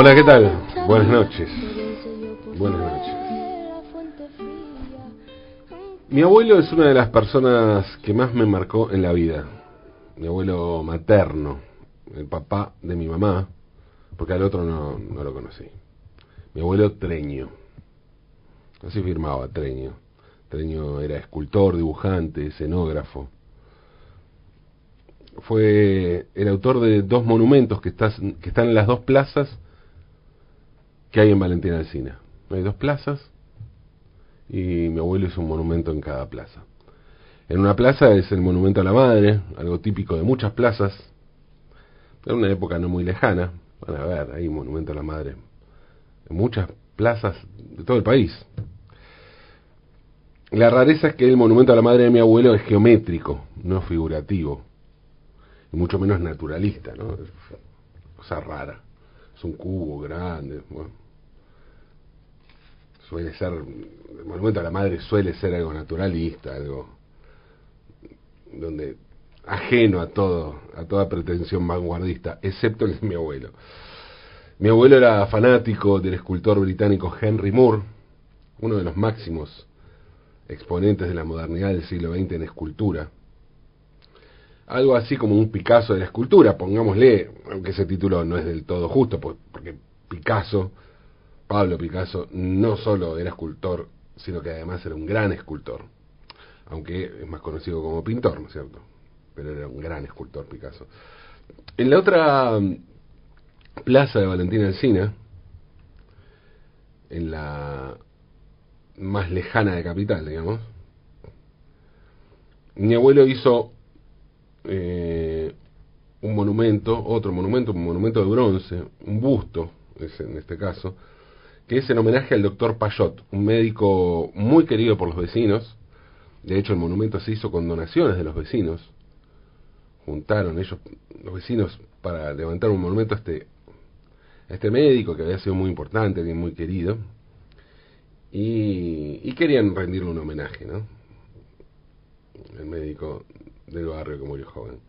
Hola, ¿qué tal? Buenas noches. Buenas noches. Mi abuelo es una de las personas que más me marcó en la vida. Mi abuelo materno, el papá de mi mamá, porque al otro no, no lo conocí. Mi abuelo Treño. Así firmaba Treño. Treño era escultor, dibujante, escenógrafo. Fue el autor de dos monumentos que, que están en las dos plazas que hay en Valentina Alcina. Hay dos plazas y mi abuelo hizo un monumento en cada plaza. En una plaza es el monumento a la madre, algo típico de muchas plazas, en una época no muy lejana. Van a ver, hay un monumento a la madre en muchas plazas de todo el país. La rareza es que el monumento a la madre de mi abuelo es geométrico, no figurativo, y mucho menos naturalista, ¿no? Cosa rara. Es un cubo grande, bueno. Suele ser, el monumento a la madre suele ser algo naturalista, algo donde ajeno a todo, a toda pretensión vanguardista, excepto el de mi abuelo. Mi abuelo era fanático del escultor británico Henry Moore, uno de los máximos exponentes de la modernidad del siglo XX en escultura. Algo así como un Picasso de la escultura, pongámosle, aunque ese título no es del todo justo, porque Picasso, Pablo Picasso, no solo era escultor, sino que además era un gran escultor, aunque es más conocido como pintor, ¿no es cierto? Pero era un gran escultor Picasso. En la otra mm, plaza de Valentina Alcina, en la más lejana de Capital, digamos. Mi abuelo hizo eh, un monumento, otro monumento, un monumento de bronce, un busto, en este caso, que es en homenaje al doctor Payot, un médico muy querido por los vecinos. De hecho, el monumento se hizo con donaciones de los vecinos. Juntaron ellos, los vecinos, para levantar un monumento a este, este médico que había sido muy importante, alguien muy querido y, querían rendirle un homenaje, ¿no? El médico del barrio que murió joven.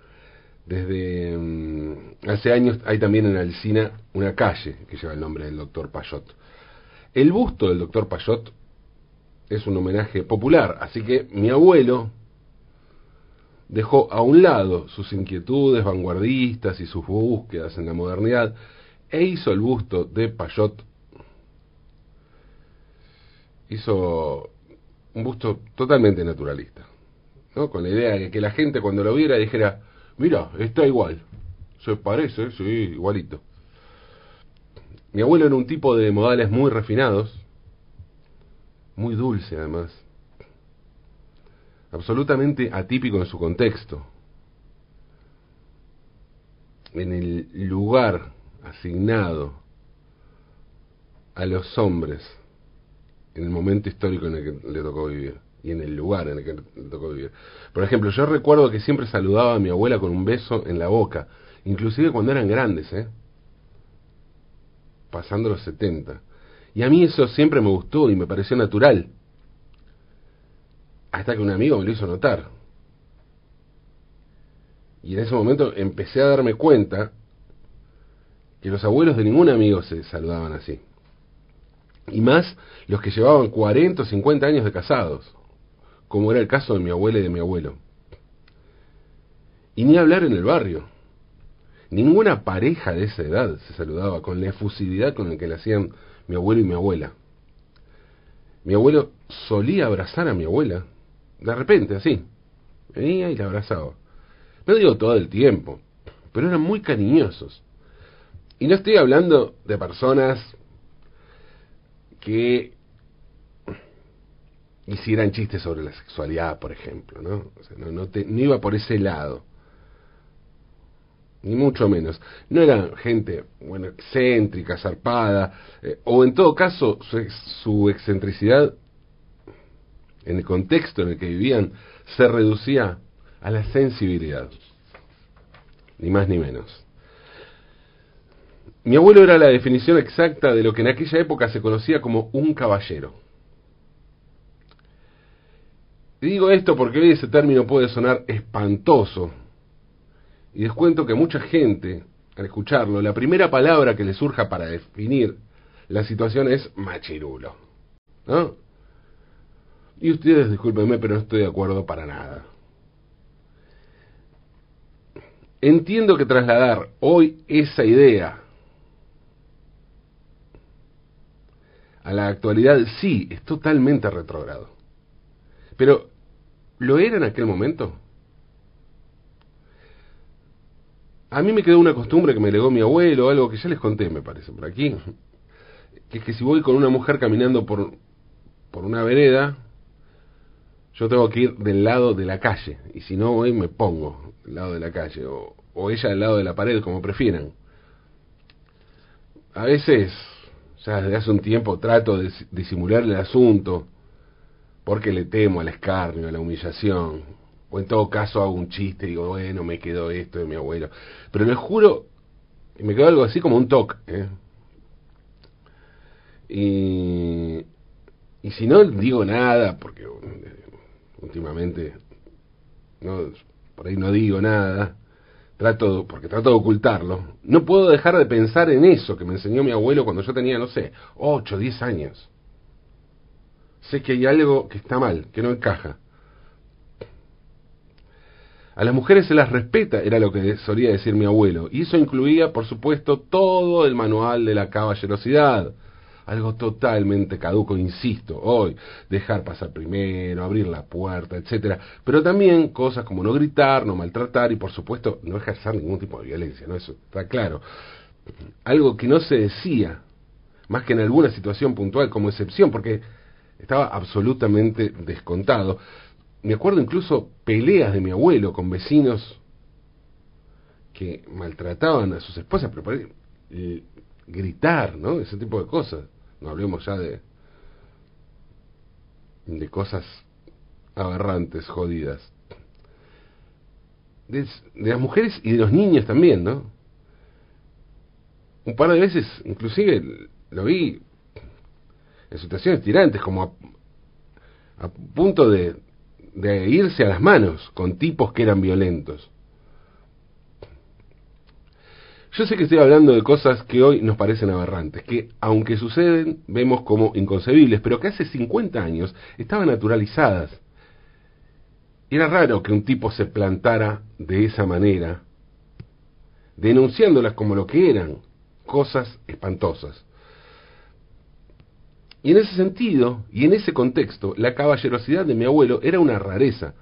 Desde mm, hace años hay también en Alcina una calle que lleva el nombre del doctor Payot. El busto del doctor Payot es un homenaje popular, así que mi abuelo dejó a un lado sus inquietudes vanguardistas y sus búsquedas en la modernidad e hizo el busto de Payot hizo un busto totalmente naturalista, ¿no? Con la idea de que la gente cuando lo viera dijera, mira, está igual, se parece, sí, igualito. Mi abuelo era un tipo de modales muy refinados, muy dulce además, absolutamente atípico en su contexto, en el lugar asignado a los hombres en el momento histórico en el que le tocó vivir y en el lugar en el que le tocó vivir. Por ejemplo, yo recuerdo que siempre saludaba a mi abuela con un beso en la boca, inclusive cuando eran grandes, ¿eh? Pasando los 70. Y a mí eso siempre me gustó y me pareció natural. Hasta que un amigo me lo hizo notar. Y en ese momento empecé a darme cuenta que los abuelos de ningún amigo se saludaban así y más los que llevaban 40 o 50 años de casados, como era el caso de mi abuela y de mi abuelo. Y ni hablar en el barrio. Ninguna pareja de esa edad se saludaba con la efusividad con la que le hacían mi abuelo y mi abuela. Mi abuelo solía abrazar a mi abuela, de repente, así. Venía y la abrazaba. No digo todo el tiempo, pero eran muy cariñosos. Y no estoy hablando de personas que hicieran chistes sobre la sexualidad, por ejemplo, ¿no? no, no, iba por ese lado, ni mucho menos. No era gente, bueno, excéntrica, zarpada, eh, o en todo caso su, su excentricidad en el contexto en el que vivían se reducía a la sensibilidad, ni más ni menos. Mi abuelo era la definición exacta de lo que en aquella época se conocía como un caballero. Y digo esto porque hoy ese término puede sonar espantoso. Y les cuento que mucha gente al escucharlo, la primera palabra que le surja para definir la situación es machirulo. ¿No? Y ustedes, discúlpenme, pero no estoy de acuerdo para nada. Entiendo que trasladar hoy esa idea a la actualidad sí es totalmente retrogrado. Pero, ¿lo era en aquel momento? A mí me quedó una costumbre que me legó mi abuelo, algo que ya les conté, me parece, por aquí, que es que si voy con una mujer caminando por, por una vereda, yo tengo que ir del lado de la calle, y si no voy me pongo del lado de la calle, o, o ella del lado de la pared, como prefieran. A veces, ya desde hace un tiempo, trato de disimular el asunto, porque le temo al escarnio, a la humillación, o en todo caso hago un chiste y digo, bueno, me quedó esto de mi abuelo. Pero les juro, me quedó algo así como un toque. ¿eh? Y, y si no digo nada, porque eh, últimamente no, por ahí no digo nada, trato porque trato de ocultarlo, no puedo dejar de pensar en eso que me enseñó mi abuelo cuando yo tenía, no sé, 8, 10 años. Sé que hay algo que está mal, que no encaja. A las mujeres se las respeta, era lo que solía decir mi abuelo, y eso incluía, por supuesto, todo el manual de la caballerosidad. Algo totalmente caduco, insisto, hoy, dejar pasar primero, abrir la puerta, etcétera, pero también cosas como no gritar, no maltratar y por supuesto no ejercer ningún tipo de violencia, ¿no? Eso está claro. Algo que no se decía, más que en alguna situación puntual como excepción, porque estaba absolutamente descontado me acuerdo incluso peleas de mi abuelo con vecinos que maltrataban a sus esposas, pero para gritar, ¿no? Ese tipo de cosas. No hablemos ya de de cosas aberrantes, jodidas. De, de, las mujeres y de los niños también, ¿no? Un par de veces, inclusive, lo vi en situaciones tirantes, como a, a punto de, de irse a las manos con tipos que eran violentos. Yo sé que estoy hablando de cosas que hoy nos parecen aberrantes, que aunque suceden vemos como inconcebibles, pero que hace 50 años estaban naturalizadas. Era raro que un tipo se plantara de esa manera, denunciándolas como lo que eran, cosas espantosas. Y en ese sentido, y en ese contexto, la caballerosidad de mi abuelo era una rareza.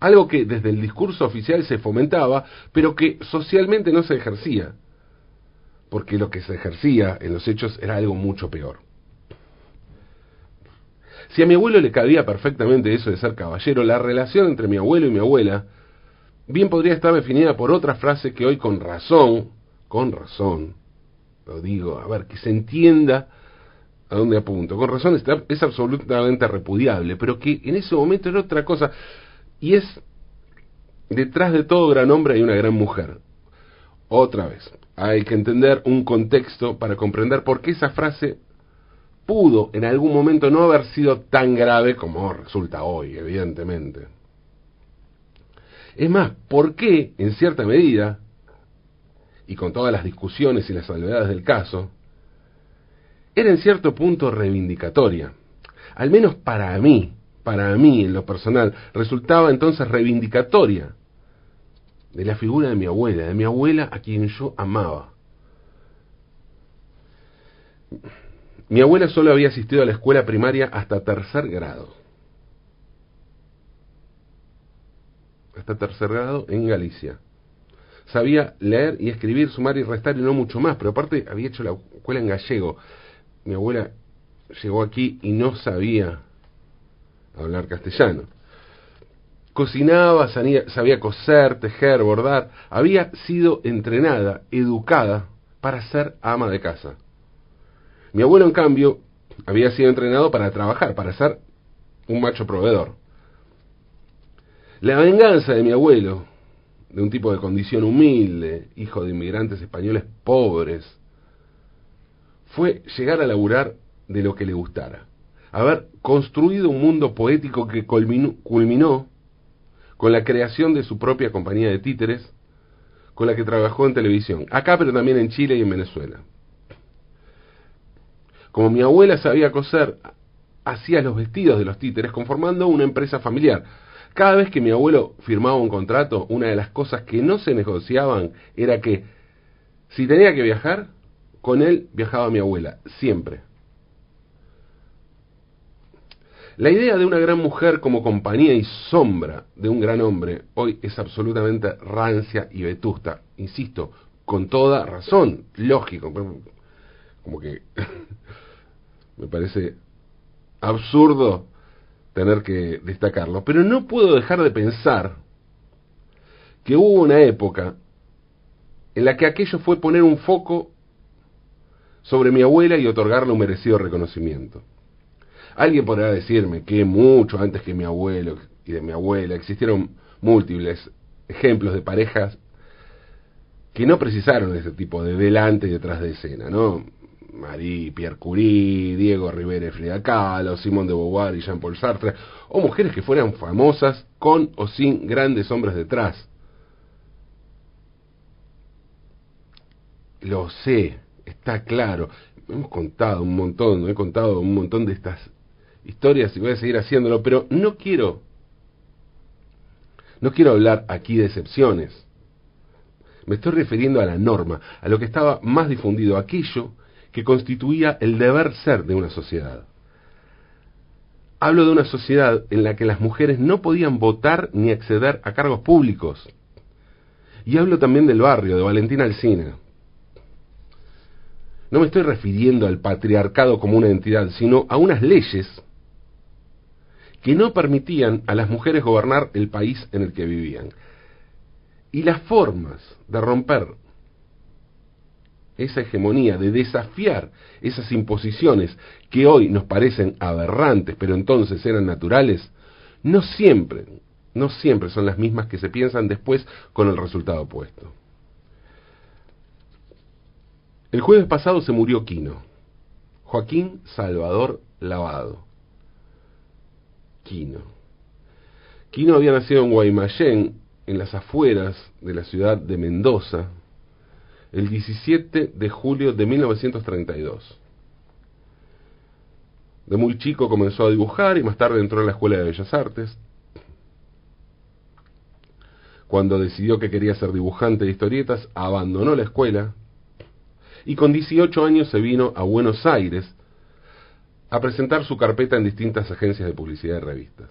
Algo que desde el discurso oficial se fomentaba, pero que socialmente no se ejercía. Porque lo que se ejercía en los hechos era algo mucho peor. Si a mi abuelo le cabía perfectamente eso de ser caballero, la relación entre mi abuelo y mi abuela bien podría estar definida por otra frase que hoy con razón, con razón, lo digo, a ver, que se entienda a dónde apunto. Con razón está, es absolutamente repudiable, pero que en ese momento era otra cosa. Y es, detrás de todo gran hombre hay una gran mujer. Otra vez, hay que entender un contexto para comprender por qué esa frase pudo en algún momento no haber sido tan grave como resulta hoy, evidentemente. Es más, ¿por qué, en cierta medida, y con todas las discusiones y las salvedades del caso, era en cierto punto reivindicatoria. Al menos para mí, para mí en lo personal, resultaba entonces reivindicatoria de la figura de mi abuela, de mi abuela a quien yo amaba. Mi abuela solo había asistido a la escuela primaria hasta tercer grado. Hasta tercer grado en Galicia. Sabía leer y escribir, sumar y restar y no mucho más, pero aparte había hecho la escuela en gallego mi abuela llegó aquí y no sabía hablar castellano. Cocinaba, sabía coser, tejer, bordar, había sido entrenada, educada para ser ama de casa. Mi abuelo, en cambio, había sido entrenado para trabajar, para ser un macho proveedor. La venganza de mi abuelo, de un tipo de condición humilde, hijo de inmigrantes españoles pobres, fue llegar a laburar de lo que le gustara. Haber construido un mundo poético que culminó, con la creación de su propia compañía de títeres, con la que trabajó en televisión, acá pero también en Chile y en Venezuela. Como mi abuela sabía coser, hacía los vestidos de los títeres conformando una empresa familiar. Cada vez que mi abuelo firmaba un contrato, una de las cosas que no se negociaban era que si tenía que viajar, con él viajaba mi abuela, siempre. La idea de una gran mujer como compañía y sombra de un gran hombre hoy es absolutamente rancia y vetusta, insisto, con toda razón, lógico, como que me parece absurdo tener que destacarlo, pero no puedo dejar de pensar que hubo una época en la que aquello fue poner un foco sobre mi abuela y otorgarle un merecido reconocimiento. Alguien podrá decirme que mucho antes que mi abuelo y de mi abuela existieron múltiples ejemplos de parejas que no precisaron ese tipo de delante y detrás de escena, ¿no? Marie Pierre Curie, Diego Rivera y Frida Kahlo, Simón de Beauvoir y Jean-Paul Sartre, o mujeres que fueran famosas con o sin grandes hombres detrás. Lo sé, está claro. Hemos contado un montón, he contado un montón de estas historias y voy a seguir haciéndolo, pero no quiero, no quiero hablar aquí de excepciones. Me estoy refiriendo a la norma, a lo que estaba más difundido, aquello que constituía el deber ser de una sociedad. Hablo de una sociedad en la que las mujeres no podían votar ni acceder a cargos públicos. Y hablo también del barrio, de Valentina Alcina. No me estoy refiriendo al patriarcado como una entidad, sino a unas leyes que no permitían a las mujeres gobernar el país en el que vivían. Y las formas de romper esa hegemonía, de desafiar esas imposiciones que hoy nos parecen aberrantes, pero entonces eran naturales, no siempre, no siempre son las mismas que se piensan después con el resultado opuesto. El jueves pasado se murió Quino, Joaquín Salvador Lavado. Quino. Quino había nacido en Guaymallén, en las afueras de la ciudad de Mendoza, el 17 de julio de 1932. De muy chico comenzó a dibujar y más tarde entró a la Escuela de Bellas Artes. Cuando decidió que quería ser dibujante de historietas, abandonó la escuela y con 18 años se vino a Buenos Aires a presentar su carpeta en distintas agencias de publicidad y revistas.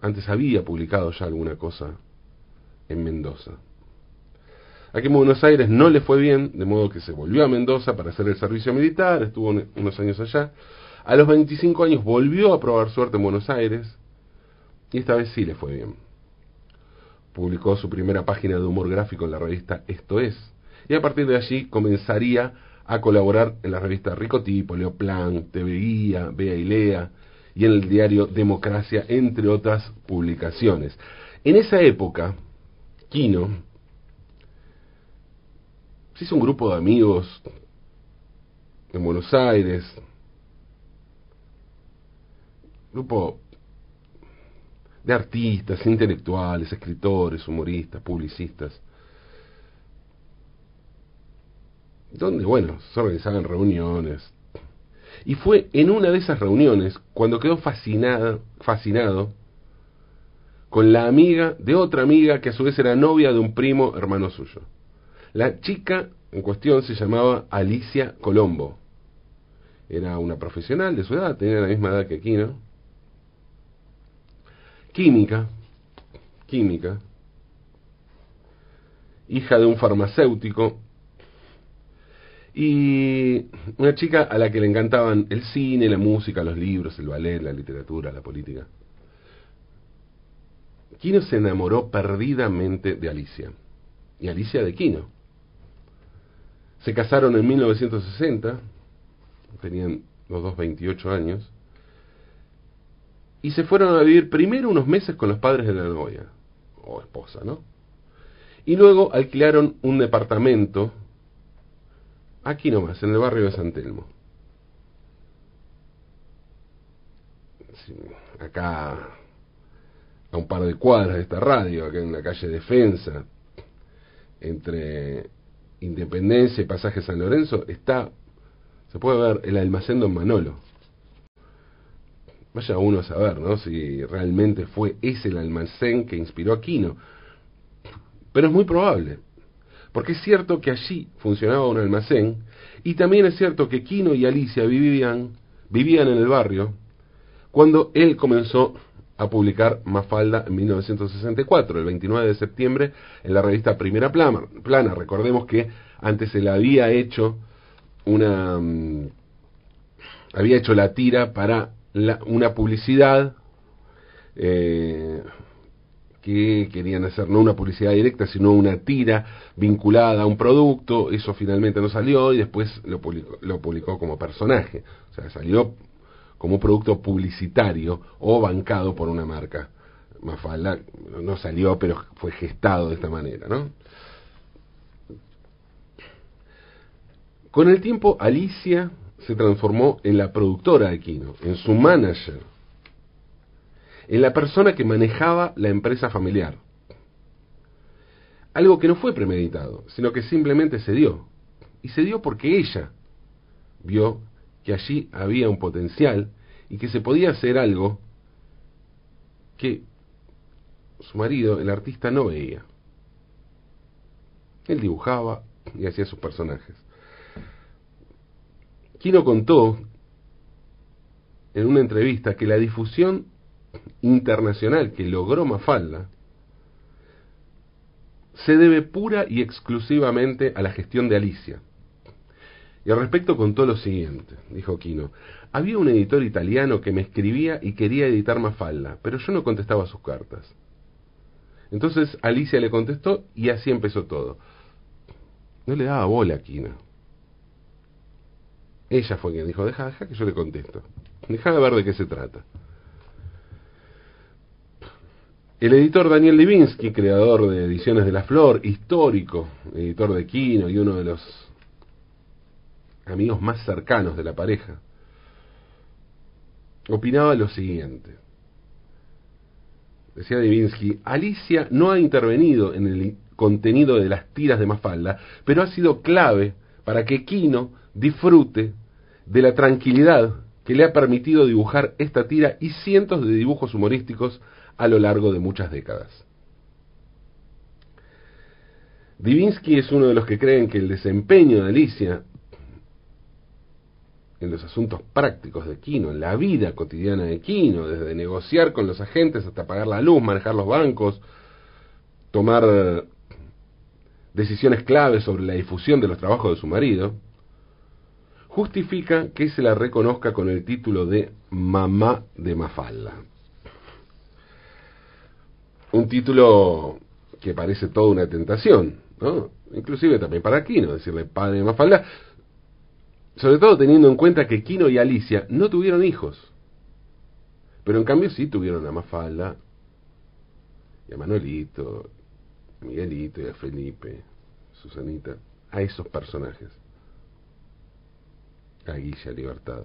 Antes había publicado ya alguna cosa en Mendoza. Aquí en Buenos Aires no le fue bien, de modo que se volvió a Mendoza para hacer el servicio militar, estuvo unos años allá. A los 25 años volvió a probar suerte en Buenos Aires y esta vez sí le fue bien. Publicó su primera página de humor gráfico en la revista Esto es, y a partir de allí comenzaría a colaborar en la revista Ricotipo, Leoplan, TV Guía, Bea y Lea y en el diario Democracia, entre otras publicaciones. En esa época, Quino se hizo un grupo de amigos en Buenos Aires, grupo de artistas, intelectuales, escritores, humoristas, publicistas, donde, bueno, se organizaban reuniones. Y fue en una de esas reuniones cuando quedó fascinada, fascinado con la amiga de otra amiga que a su vez era novia de un primo hermano suyo. La chica en cuestión se llamaba Alicia Colombo. Era una profesional de su edad, tenía la misma edad que Aquino. Química, química, hija de un farmacéutico y una chica a la que le encantaban el cine, la música, los libros, el ballet, la literatura, la política. Quino se enamoró perdidamente de Alicia, y Alicia de Quino. Se casaron en 1960, tenían los dos 28 años, y se fueron a vivir primero unos meses con los padres de la novia, o esposa, ¿no? Y luego alquilaron un departamento aquí nomás, en el barrio de San Telmo. acá a un par de cuadras de esta radio, acá en la calle Defensa, entre Independencia y Pasaje San Lorenzo, está, se puede ver el almacén Don Manolo. Vaya uno a saber, ¿no? Si realmente fue ese el almacén que inspiró a Quino. Pero es muy probable, porque es cierto que allí funcionaba un almacén y también es cierto que Quino y Alicia vivían, vivían en el barrio cuando él comenzó a publicar Mafalda en 1964, el 29 de septiembre, en la revista Primera Plana. Recordemos que antes se le había hecho una... Mm, había hecho la tira para una publicidad eh, que querían hacer no una publicidad directa, sino una tira vinculada a un producto. Eso finalmente no salió y después lo publicó, lo publicó como personaje. O sea, salió como producto publicitario o bancado por una marca. Mafalda no salió, pero fue gestado de esta manera, ¿no? Con el tiempo, Alicia se transformó en la productora de Kino, en su manager, en la persona que manejaba la empresa familiar. Algo que no fue premeditado, sino que simplemente se dio. Y se dio porque ella vio que allí había un potencial y que se podía hacer algo que su marido, el artista, no veía. Él dibujaba y hacía sus personajes. Quino contó en una entrevista que la difusión internacional que logró Mafalda se debe pura y exclusivamente a la gestión de Alicia. Y al respecto contó lo siguiente, dijo Quino, había un editor italiano que me escribía y quería editar Mafalda, pero yo no contestaba sus cartas. Entonces Alicia le contestó y así empezó todo. No le daba bola a Quino. Ella fue quien dijo, deja, deja que yo le contesto. Deja de ver de qué se trata. El editor Daniel Levinsky, creador de Ediciones de la Flor, histórico, editor de Quino y uno de los amigos más cercanos de la pareja, opinaba lo siguiente. Decía Divinsky, Alicia no ha intervenido en el contenido de las tiras de Mafalda, pero ha sido clave para que Quino disfrute de la tranquilidad que le ha permitido dibujar esta tira y cientos de dibujos humorísticos a lo largo de muchas décadas. Divinsky es uno de los que creen que el desempeño de Alicia en los asuntos prácticos de Quino, en la vida cotidiana de Quino, desde negociar con los agentes hasta pagar la luz, manejar los bancos, tomar decisiones claves sobre la difusión de los trabajos de su marido, justifica que se la reconozca con el título de Mamá de Mafalda. Un título que parece toda una tentación, ¿no? Inclusive también para Quino, decirle padre de Mafalda, sobre todo teniendo en cuenta que Quino y Alicia no tuvieron hijos. Pero en cambio sí tuvieron a Mafalda, y a Manuelito, a Miguelito y a Felipe, Susanita, a esos personajes. A Guilla Libertad.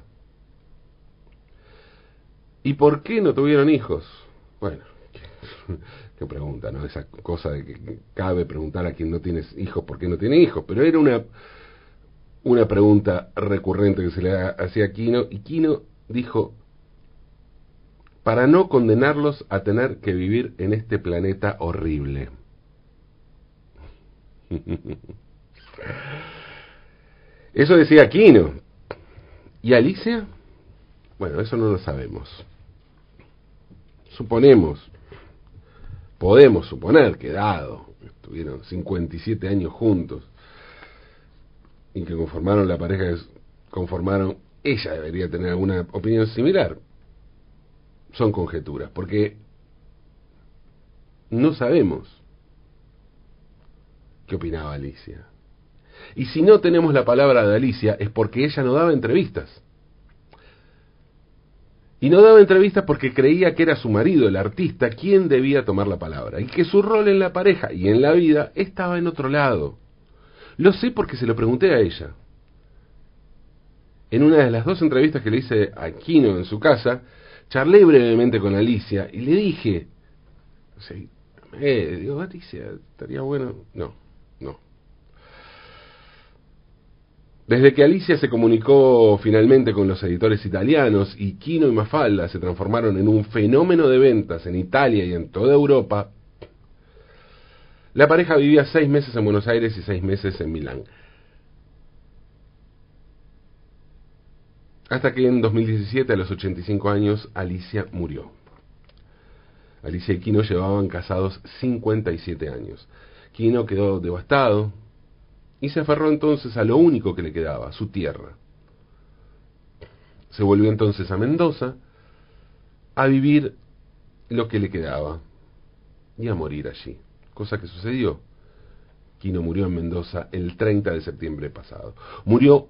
¿Y por qué no tuvieron hijos? Bueno, qué, pregunta, ¿no? Esa cosa de que cabe preguntar a quien no tiene hijos por qué no tiene hijos, pero era una una pregunta recurrente que se le hacía a Quino, y Quino dijo, para no condenarlos a tener que vivir en este planeta horrible. Eso decía Quino. ¿Y Alicia? Bueno, eso no lo sabemos. Suponemos, podemos suponer que dado, estuvieron 57 años juntos, y que conformaron la pareja que conformaron, ella debería tener alguna opinión similar. Son conjeturas, porque no sabemos qué opinaba Alicia. Y si no tenemos la palabra de Alicia es porque ella no daba entrevistas. Y no daba entrevistas porque creía que era su marido, el artista, quien debía tomar la palabra. Y que su rol en la pareja y en la vida estaba en otro lado. Lo sé porque se lo pregunté a ella. En una de las dos entrevistas que le hice a Kino en su casa, charlé brevemente con Alicia y le dije, eh, digo, Alicia, estaría bueno. No, no, Desde que Alicia se comunicó finalmente con los editores italianos y Kino y Mafalda se transformaron en un fenómeno de ventas en Italia y en toda Europa, la pareja vivía seis meses en Buenos Aires y seis meses en Milán. Hasta que en 2017, a los 85 años, Alicia murió. Alicia y Kino llevaban casados 57 años. Kino quedó devastado, y se aferró entonces a lo único que le quedaba, su tierra. Se volvió entonces a Mendoza a vivir lo que le quedaba y a morir allí, cosa que sucedió. Quino murió en Mendoza el 30 de septiembre pasado. Murió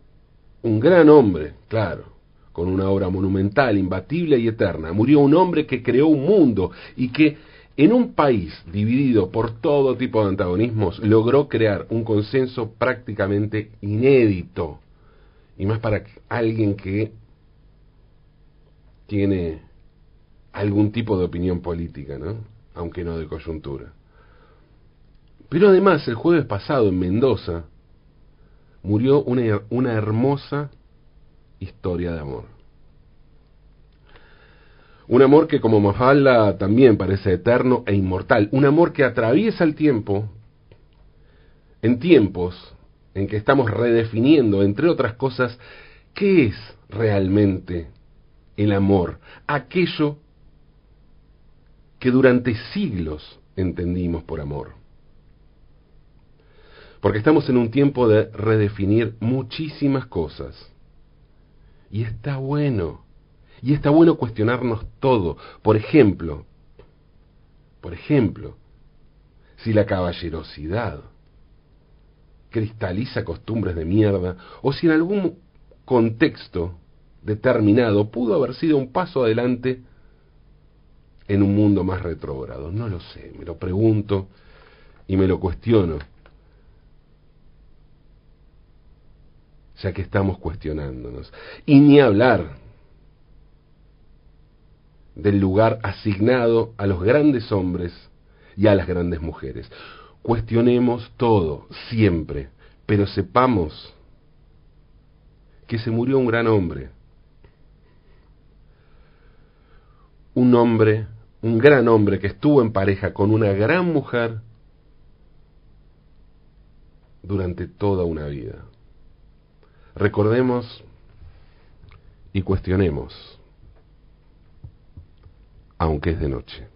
un gran hombre, claro, con una obra monumental, imbatible y eterna. Murió un hombre que creó un mundo y que en un país dividido por todo tipo de antagonismos, logró crear un consenso prácticamente inédito. Y más para alguien que tiene algún tipo de opinión política, ¿no? Aunque no de coyuntura. Pero además, el jueves pasado en Mendoza murió una, una hermosa historia de amor. Un amor que como Mafalda también parece eterno e inmortal. Un amor que atraviesa el tiempo en tiempos en que estamos redefiniendo, entre otras cosas, qué es realmente el amor. Aquello que durante siglos entendimos por amor. Porque estamos en un tiempo de redefinir muchísimas cosas. Y está bueno. Y está bueno cuestionarnos todo. Por ejemplo, por ejemplo, si la caballerosidad cristaliza costumbres de mierda, o si en algún contexto determinado pudo haber sido un paso adelante en un mundo más retrógrado. No lo sé, me lo pregunto y me lo cuestiono. Ya que estamos cuestionándonos. Y ni hablar del lugar asignado a los grandes hombres y a las grandes mujeres. Cuestionemos todo, siempre, pero sepamos que se murió un gran hombre. Un hombre, un gran hombre que estuvo en pareja con una gran mujer durante toda una vida. Recordemos y cuestionemos aunque es de noche.